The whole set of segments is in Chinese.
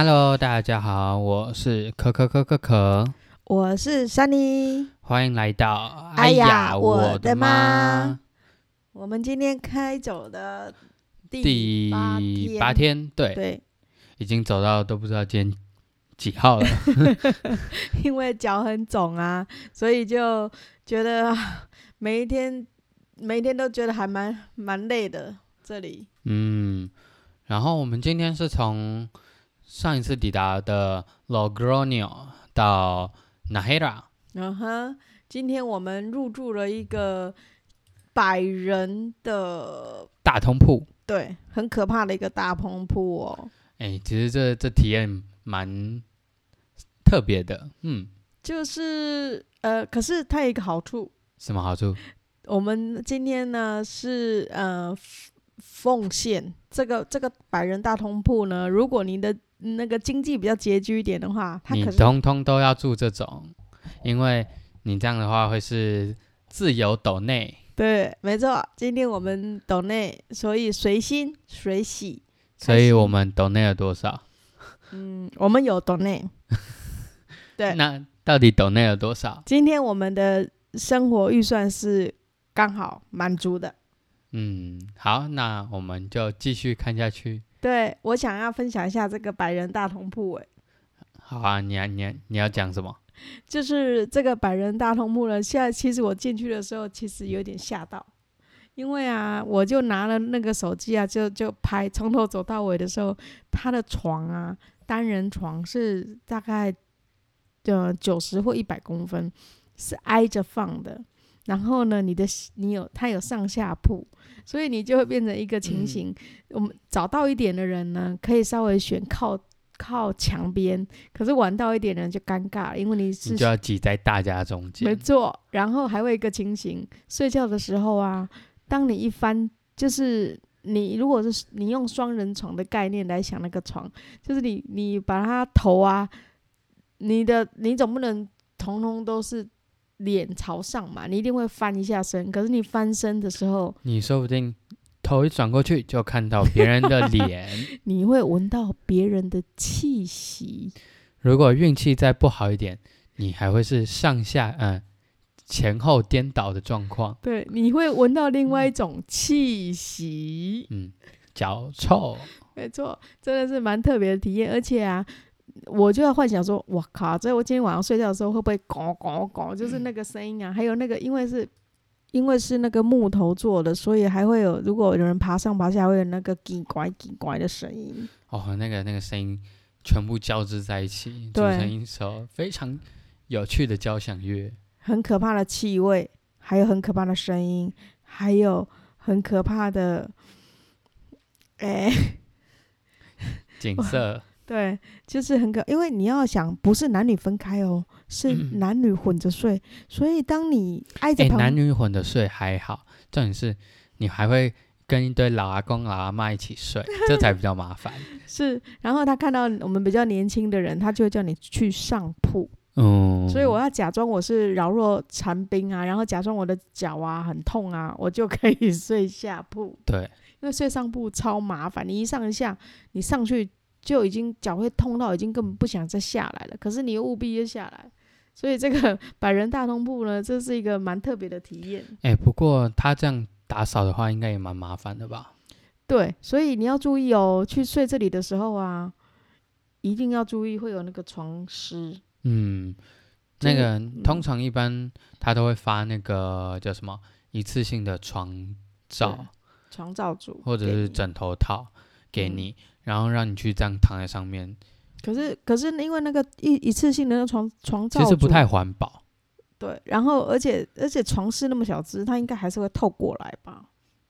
Hello，大家好，我是可可可可可，我是 Sunny。欢迎来到哎呀我我的妈妈我们今天开走的第第八天，对，对，已经走到都不知道今天几号了。因为脚很肿啊，所以就觉得啊 每一天每一天都觉得还蛮蛮累的。这里嗯，然后我们今天是从上一次抵达的 Logroño 到 Nahera 嗯哼，今天我们入住了一个百人的，大通铺。对，很可怕的一个大通铺哦。哎，其实这这体验蛮特别的。嗯，就是呃，可是它有一个好处，什么好处？我们今天呢是呃奉献这个这个百人大通铺呢，如果您的那个经济比较拮据一点的话，他你可是通通都要住这种，因为你这样的话会是自由斗内。对，没错。今天我们抖内，所以随心随喜，所以我们抖内了多少？嗯，我们有抖内。对那到底抖内了多少？今天我们的生活预算是刚好满足的。嗯，好，那我们就继续看下去。对我想要分享一下这个百人大通铺，哎，好啊，你要你要你要讲什么？就是这个百人大通铺呢，现在其实我进去的时候，其实有点吓到，因为啊，我就拿了那个手机啊，就就拍，从头走到尾的时候，他的床啊，单人床是大概呃九十或一百公分，是挨着放的。然后呢，你的你有它有上下铺，所以你就会变成一个情形。我们早到一点的人呢，可以稍微选靠靠墙边，可是晚到一点的人就尴尬了，因为你是你就要挤在大家中间没。错，然后还会有一个情形，睡觉的时候啊，当你一翻，就是你如果是你用双人床的概念来想那个床，就是你你把它头啊，你的你总不能通通都是脸朝上嘛，你一定会翻一下身。可是你翻身的时候，你说不定头一转过去就看到别人的脸。你会闻到别人的气息。如果运气再不好一点，你还会是上下嗯前后颠倒的状况。对，你会闻到另外一种气息。嗯，脚臭。没错，真的是蛮特别的体验，而且啊，我就要幻想说，我靠，这我今天晚上睡觉的时候会不会咕咕咕，就是那个声音啊，还有那个，因为是因为是那个木头做的，所以还会有，如果有人爬上爬下，会有那个叽拐叽拐的声音。哦，那个那个声音全部交织在一起，组对成一首非常有趣的交响乐。很可怕的气味，还有很可怕的声音，还有很可怕的，哎、景色，对，就是很可，因为你要想，不是男女分开哦，是嗯。男女混着睡，所以当你挨着哎、男女混着睡还好，重点是你还会跟一堆老阿公、老阿妈一起睡，这才比较麻烦。是，然后他看到我们比较年轻的人，他就会叫你去上铺，嗯，所以我要假装我是饶弱残兵啊，然后假装我的脚啊很痛啊，我就可以 睡下铺，对，因为睡上铺超麻烦，你一上一下，你上去就已经脚会痛到已经根本不想再下来了，可是你又务必要下来，所以这个 百人大通铺呢，这是一个蛮特别的体验。哎、不过他这样打扫的话，应该也蛮麻烦的吧？对，所以你要注意哦，去睡这里的时候啊，一定要注意会有那个床湿。嗯，那个通常一般他都会发那个叫什么一次性的床罩床罩组或者是枕头套给嗯你，然后让你去这样躺在上面，可是可是因为那个一一次性的那个床床罩其实不太环保。对，然后而且而且床是那么小只，它应该还是会透过来吧。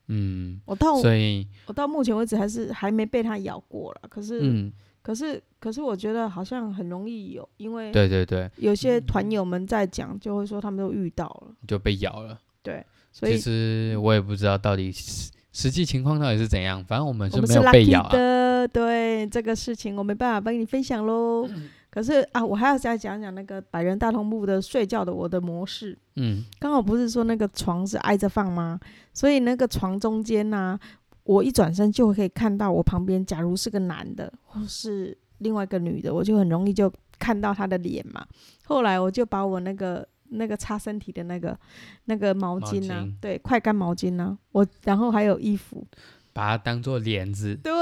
嗯，我到所以我到目前为止还是还没被它咬过了，可是、嗯，可是可是我觉得好像很容易有，因为对对对，有些团友们在讲，就会说他们都遇到了，就被咬了。对，所以其实我也不知道到底实实际情况到底是怎样，反正我们是没有被咬啊。的，对这个事情我没办法帮你分享喽。嗯可是啊，我还要再讲讲那个百人大通铺的睡觉的我的模式。嗯，刚好不是说那个床是挨着放吗？所以那个床中间呢、我一转身就可以看到我旁边，假如是个男的或是另外一个女的，我就很容易就看到他的脸嘛。后来我就把我那个那个擦身体的那个那个毛巾啊，巾对，快干毛巾啊，我然后还有衣服，把它当做帘子，对，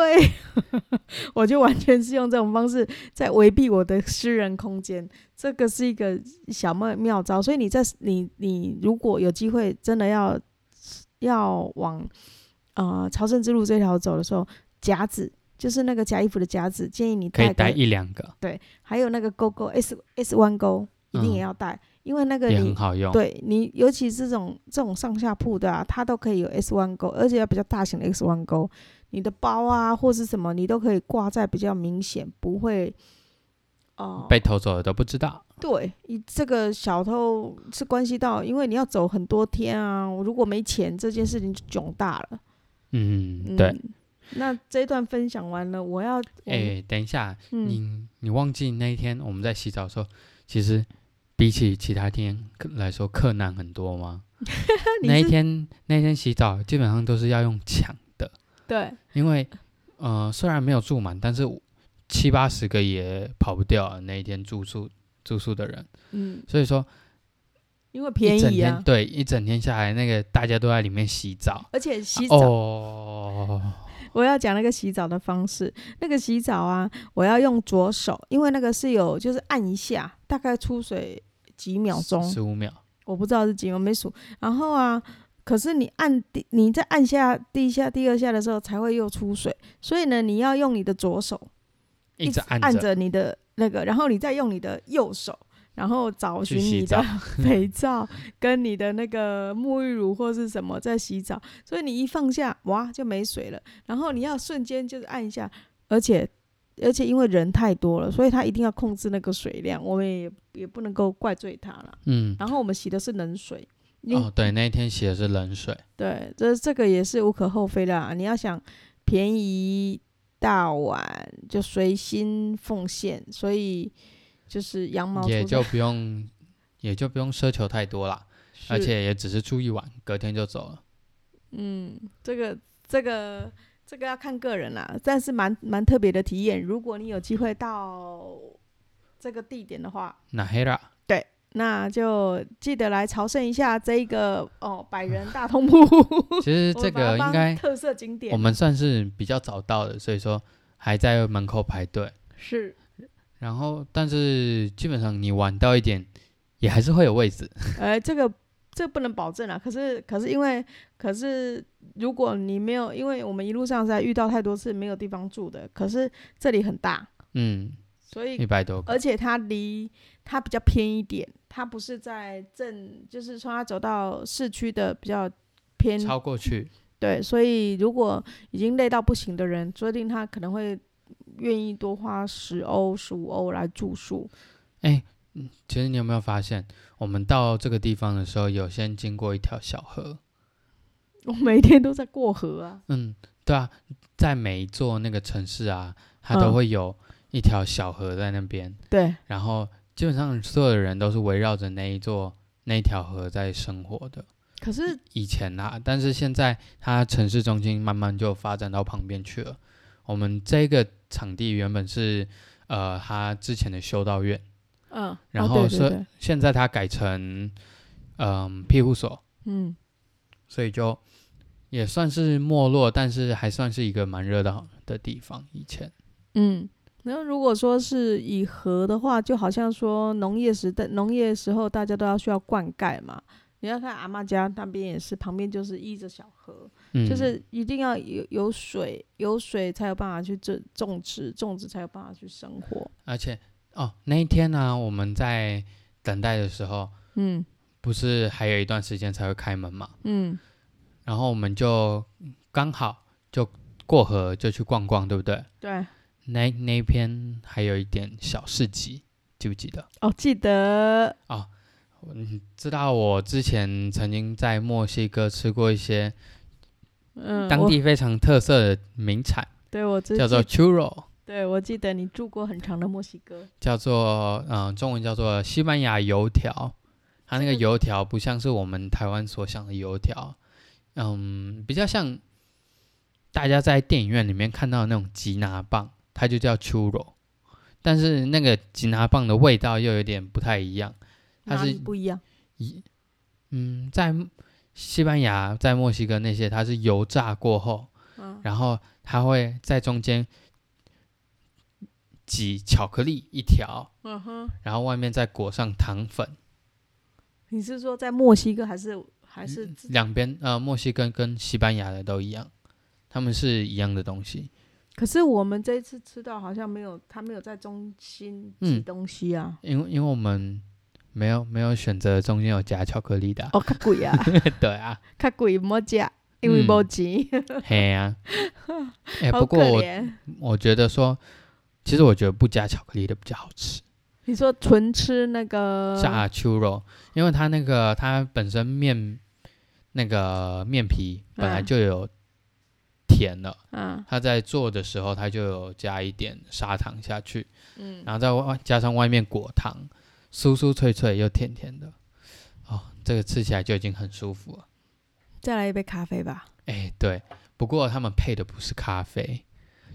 我就完全是用这种方式在回避我的私人空间，这个是一个小妙妙招。所以你在你你如果有机会真的要要往呃朝圣之路这条走的时候，夹子就是那个夹衣服的夹子，建议你带可以带，一两个，对还有那个勾勾 S S 弯钩一定也嗯要带，因为那个也你很好用。对你，尤其是这种这种上下铺的啊，它都可以有 S 弯钩，而且要比较大型的 S 弯钩。你的包啊或是什么，你都可以挂在比较明显，不会哦、被偷走了都不知道。对，你这个小偷是关系到，因为你要走很多天啊，如果没钱，这件事情就囧大了。嗯，嗯，对。。那这一段分享完了，我要哎、等一下，嗯，你你忘记那一天我们在洗澡的时候，其实比起其他天来说，困难很多吗？那一天那一天洗澡基本上都是要用抢的，对，因为呃虽然没有住满，但是七八十个也跑不掉啊那一天住宿住宿的人，嗯，所以说因为便宜啊，天对一整天下来，那个大家都在里面洗澡。而且洗澡哦，我要讲那个洗澡的方式，那个洗澡啊，我要用左手，因为那个是有就是按一下，大概出水几秒钟，十五秒，我不知道是几秒，没数。然后啊，可是你按第你在按下第一下、第二下的时候才会又出水，所以呢，你要用你的左手一直按着你的那个，然后你再用你的右手。然后找寻你的 肥皂跟你的那个沐浴乳或是什么在洗澡，所以你一放下，哇就没水了。然后你要瞬间就是按一下，而且而且因为人太多了，所以他一定要控制那个水量，我们也也不能够怪罪他了。嗯，然后我们洗的是冷水，哦，对，那一天洗的是冷水，对，这这个也是无可厚非的啊。你要想便宜大碗就随心奉献，所以就是羊毛也就不用也就不用奢求太多啦，而且也只是住一晚，隔天就走了。嗯，这个这个这个要看个人啦，但是蛮蛮特别的体验。如果你有机会到这个地点的话，那黑啦，那就记得来朝圣一下这一个哦百人大通铺。其实这个应该特色景点我们算是比较早到的，所以说还在门口排队。是然后，但是基本上你晚到一点，也还是会有位置。呃，这个这不能保证啊。可是可是因为可是如果你没有，因为我们一路上实在遇到太多次没有地方住的，可是这里很大，嗯，所以一百多个，而且它离它比较偏一点，它不是在正，就是说它走到市区的比较偏，超过去。对，所以如果已经累到不行的人，说不定他可能会愿意多花十欧、十五欧来住宿。其实你有没有发现，我们到这个地方的时候，有先经过一条小河。我每天都在过河啊，嗯，对啊，在每一座那个城市啊，它嗯都会有一条小河在那边，对，然后基本上所有的人都是围绕着那一座那一条河在生活的。可是以前啊，但是现在它城市中心慢慢就发展到旁边去了。我们这个场地原本是呃，他之前的修道院，嗯，然哦后是现在他改成嗯、庇护所，嗯，所以就也算是没落，但是还算是一个蛮热闹的地方。以前，嗯，那如果说是以河的话，就好像说农业时代、农业时候大家都要需要灌溉嘛。你要看阿妈家那边也是，旁边就是依着小河，嗯，就是一定要有有水，有水才有办法去种种植，种植才有办法去生活。而且哦，那一天呢、我们在等待的时候，嗯不是还有一段时间才会开门嘛？嗯，然后我们就刚好就过河就去逛逛，对不对？对，那那边还有一点小市集，记不记得？哦，记得，嗯，知道我之前曾经在墨西哥吃过一些嗯，当地非常特色的名产，对我只叫做 churro，对我记得你住过很长的墨西哥，叫做嗯、中文叫做西班牙油条。它那个个油条不像是我们台湾所想的油条，嗯，比较像大家在电影院里面看到的那种吉拿棒，它就叫 churro。但是那个吉拿棒的味道又有点不太一样。它哪是里不一样？一嗯，在西班牙、在墨西哥那些，它是油炸过后，嗯，然后它会在中间挤巧克力一条，嗯哼，然后外面再裹上糖粉。你是说在墨西哥还是还是？两边呃，墨西哥跟西班牙的都一样，他们是一样的东西。可是我们这一次吃到好像没有，他没有在中心挤嗯东西啊。因为因为我们没有没有选择中间有加巧克力的啊、哦，较贵啊，对啊，较贵，莫食，因为嗯。无钱。嘿呀、哎、不过我怜。我觉得说，其实我觉得不加巧克力的比较好吃。你说纯吃那个炸秋肉，因为它那个它本身面那个面皮本来嗯就有甜了，嗯它在做的时候它就有加一点砂糖下去，嗯，然后再外加上外面果糖，酥酥脆脆又甜甜的，哦，这个吃起来就已经很舒服了。再来一杯咖啡吧。哎，对，不过他们配的不是咖啡，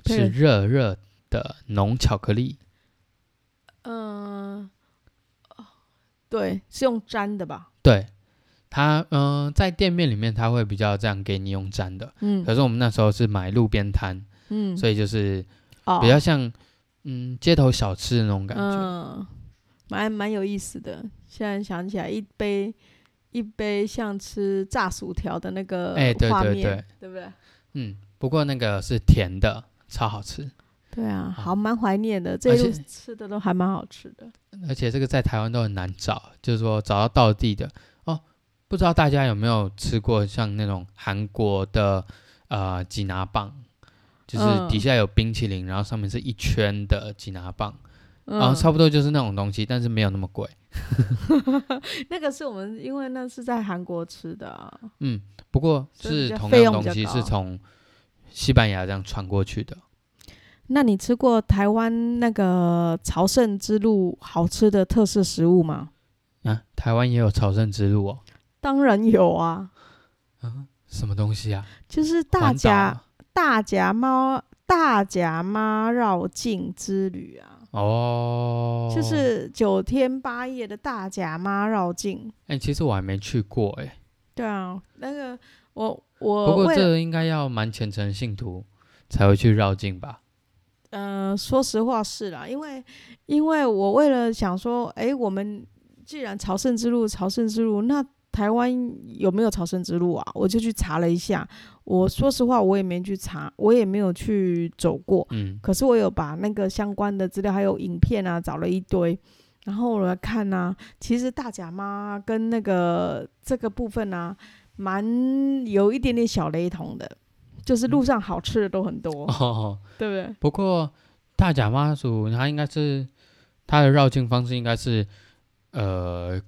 是热热的浓巧克力。嗯、哦对，是用粘的吧？对，它嗯、在店面里面它会比较这样给你用粘的，嗯可是我们那时候是买路边摊，嗯，所以就是哦比较像嗯街头小吃的那种感觉。嗯，蛮蛮有意思的。现在想起来，一杯一杯像吃炸薯条的那个哎对画面，对对对不对？嗯，不过那个是甜的，超好吃，对啊，好好蛮怀念的，这而一路且吃的都还蛮好吃的。而且这个在台湾都很难找，就是说找到道地的哦。不知道大家有没有吃过像那种韩国的呃吉拿棒，就是嗯底下有冰淇淋，然后上面是一圈的吉拿棒，然后嗯，差不多就是那种东西，但是没有那么贵。那个是我们因为那是在韩国吃的、啊，嗯，不过是同样东西是从西班牙这样传过去的。那你吃过台湾那个朝圣之路好吃的特色食物吗？啊，台湾也有朝圣之路哦。当然有啊，什么东西啊？就是大环岛甲大甲猫大甲妈绕境之旅啊，哦，就是九天八夜的大甲妈绕境。哎、其实我还没去过哎、对啊，那个我我不过这个应该要蛮虔诚信徒才会去绕境吧？嗯、说实话是啦，因为因为我为了想说，哎，我们既然朝圣之路，朝圣之路，那台湾有没有朝圣之路啊？我就去查了一下。我说实话，我也没去查，我也没有去走过。嗯，可是我有把那个相关的资料还有影片啊找了一堆，然后我来看呢、其实大甲妈跟那个这个部分呢、蛮有一点点小雷同的，就是路上好吃的都很多，哦，对不对？不过大甲妈祖它应该是它的绕境方式应该是呃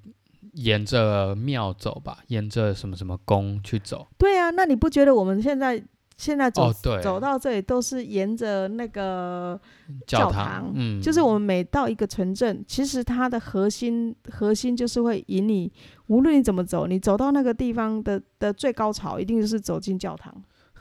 沿着庙走吧，沿着什么什么宫去走。对啊，那你不觉得我们现在现在走、走到这里都是沿着那个教堂，嗯，就是我们每到一个城镇，其实它的核心核心就是会引你，无论你怎么走，你走到那个地方的的最高潮，一定就是走进教堂。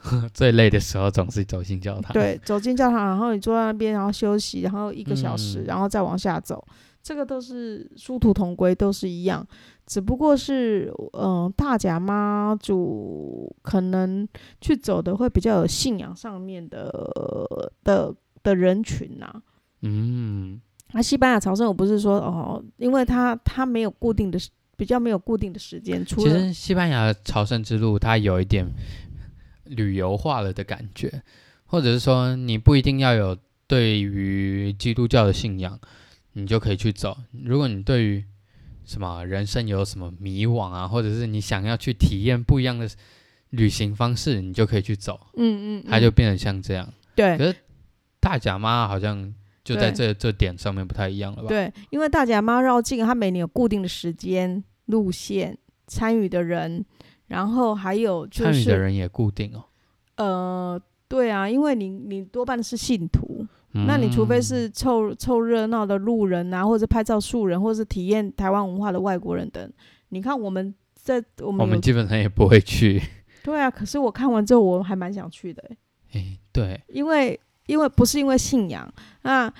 最累的时候总是走进教堂。，对，走进教堂，然后你坐在那边，然后休息，然后一个小时，嗯。然后再往下走，这个都是殊途同归，都是一样，只不过是嗯、呃大甲妈祖可能去走的会比较有信仰上面的的的人群呐、嗯，那西班牙朝圣，我不是说哦，因为它它没有固定的时，比较没有固定的时间，除了其实西班牙朝圣之路它有一点旅游化了的感觉，或者是说你不一定要有对于基督教的信仰，你就可以去走。如果你对于什么人生有什么迷惘啊，或者是你想要去体验不一样的旅行方式，你就可以去走，嗯嗯，嗯它就变得像这样。对可是大甲妈好像就在这这点上面不太一样了吧？对，因为大甲妈绕境，它每年有固定的时间、路线、参与的人，然后还有就参与的是人也固定哦。呃，对啊，因为你你多半是信徒，那你除非嗯是凑凑热闹的路人啊，或者拍照素人，或者是体验台湾文化的外国人等。你看我们在我们我们基本上也不会去。对啊，可是我看完之后，我还蛮想去的欸、哎，对，因为因为不是因为信仰，那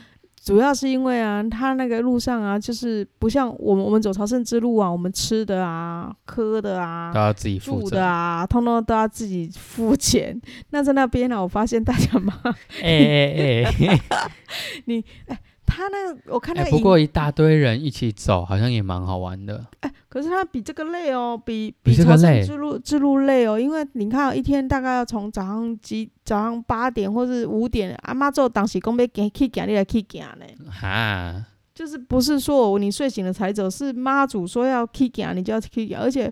主要是因为啊，他那个路上啊，就是不像我们我们走朝圣之路啊，我们吃的啊、喝的啊都、要自己负住责。的啊，通通都要自己付钱。那在那边呢、我发现大家嘛，哎哎哎 他那个我看那哎，个影，不过一大堆人一起走，好像也蛮好玩的。哎可是他比这个累哦，比比这个朝圣累之路之路累哦，因为你看一天大概要从早上几早上八点或是五点，阿妈做当时讲要行去行，你来去行呢。哈，就是不是说你睡醒了才走，是妈祖说要 K 行，你就要 K 行，而且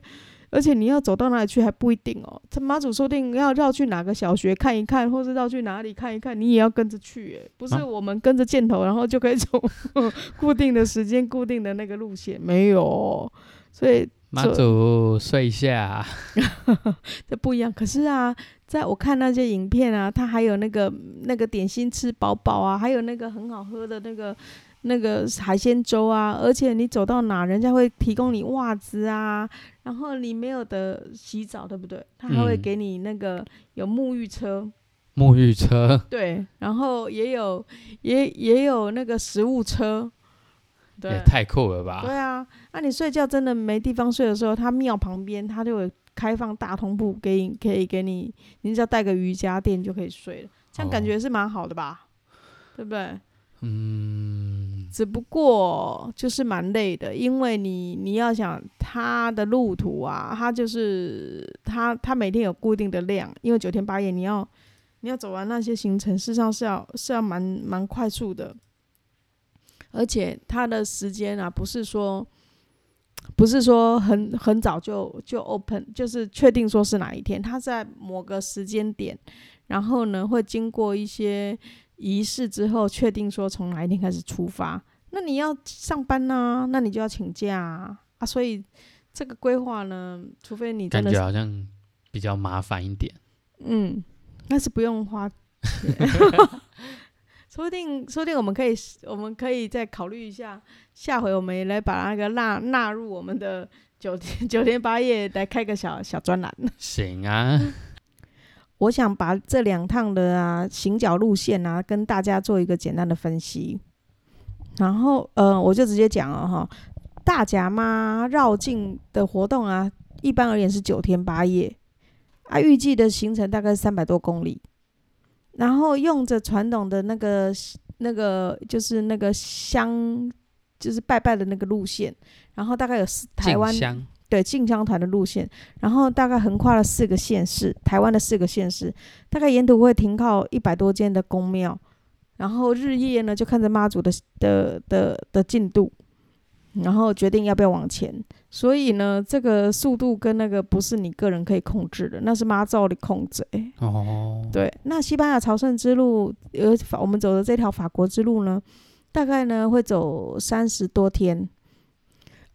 而且你要走到哪里去还不一定哦。这妈祖说不定要绕去哪个小学看一看，或是绕去哪里看一看，你也要跟着去耶，不是啊我们跟着箭头，然后就可以走 固定的时间、固定的那个路线，没有哦。所以妈祖睡一下，这不一样。可是啊，在我看那些影片啊，它还有那个那个点心吃饱饱啊，还有那个很好喝的那个那个海鲜粥啊，而且你走到哪，人家会提供你袜子啊，然后你没有的洗澡，对不对？他还会嗯给你那个有沐浴车，沐浴车，对，然后也有也也有那个食物车，对也。太酷了吧！对啊，那、你睡觉真的没地方睡的时候，他庙旁边他就有开放大通铺，给你可以给你，你只要带个瑜伽垫就可以睡了，这样感哦觉是蛮好的吧？对不对？嗯，只不过就是蛮累的，因为你你要想他的路途啊，他就是他他每天有固定的量，因为九天八夜你要你要走完那些行程，事实上是要是要蛮蛮快速的，而且他的时间啊，不是说不是说很很早就就 open，就是确定说是哪一天，他在某个时间点，然后呢会经过一些仪式之后，确定说从哪一天开始出发。那你要上班呐、那你就要请假啊，啊所以这个规划呢，除非你真感觉好像比较麻烦一点。嗯，那是不用花钱。说不定，说不定我们可以，我们可以再考虑一下，下回我们也来把那个纳纳入我们的九天九天八夜来开个小小专栏。行啊，我想把这两趟的啊行脚路线啊，跟大家做一个简单的分析。然后呃，我就直接讲了哈，大甲妈绕境的活动啊，一般而言是九天八夜啊，预计的行程大概三百多公里。然后用着传统的那个那个就是那个香，就是拜拜的那个路线，然后大概有四台湾对进香团的路线，然后大概横跨了四个县市，台湾的四个县市，大概沿途会停靠一百多间的宫庙，然后日夜呢就看着妈祖的的的的进度，然后决定要不要往前。所以呢，这个速度跟那个不是你个人可以控制的，那是妈祖的控制、欸。哦，对，那西班牙朝圣之路，呃，法我们走的这条法国之路呢，大概呢会走三十多天，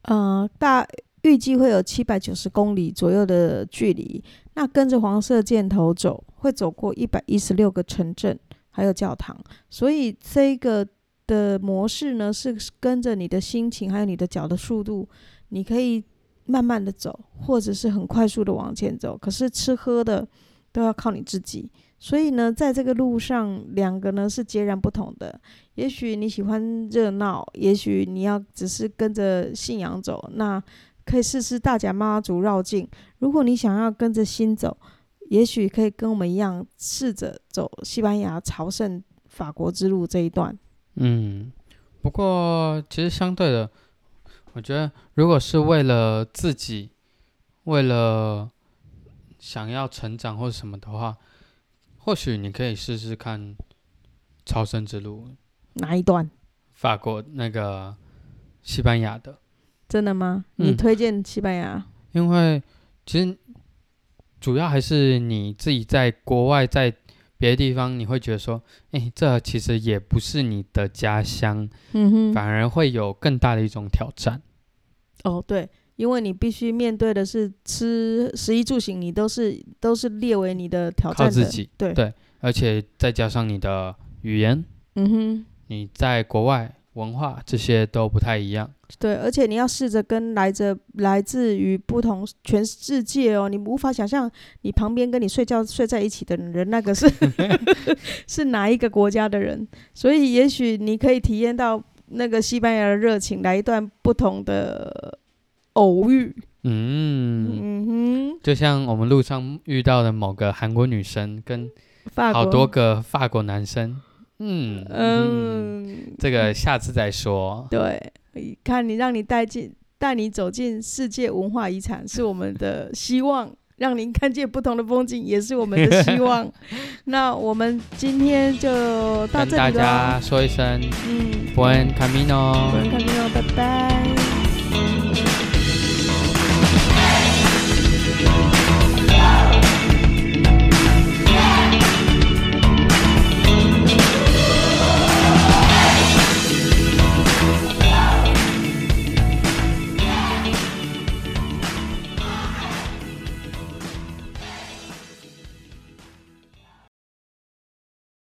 呃，大预计会有七百九十公里左右的距离。那跟着黄色箭头走，会走过一百一十六个城镇，还有教堂。所以这个的模式呢，是跟着你的心情，还有你的脚的速度，你可以慢慢的走，或者是很快速的往前走。可是吃喝的都要靠你自己。所以呢，在这个路上，两个呢是截然不同的。也许你喜欢热闹，也许你要只是跟着信仰走，那可以试试大甲妈祖绕境。如果你想要跟着心走，也许可以跟我们一样，试着走西班牙朝圣法国之路这一段。嗯，不过其实相对的，我觉得如果是为了自己，为了想要成长或什么的话，或许你可以试试看朝圣之路，哪一段？法国那个西班牙的，真的吗？你嗯推荐西班牙？因为其实主要还是你自己在国外，在别的地方，你会觉得说，哎，这其实也不是你的家乡，嗯哼，反而会有更大的一种挑战。哦，对，因为你必须面对的是吃食衣住行，你都是都是列为你的挑战的。靠自己，对对，而且再加上你的语言，嗯哼，你在国外文化这些都不太一样，对，而且你要试着跟来自来自于不同全世界哦，你无法想象你旁边跟你睡觉睡在一起的人，那个是 是哪一个国家的人，所以也许你可以体验到那个西班牙的热情，来一段不同的偶遇。嗯，嗯哼，就像我们路上遇到的某个韩国女生跟好多个法国男生，嗯嗯，嗯，这个下次再说。对，看你，让你带进，带你走进世界文化遗产，是我们的希望；让您看见不同的风景，也是我们的希望。那我们今天就到这里了，跟大家说一声，嗯，欢迎卡米诺，欢迎卡米诺，拜拜。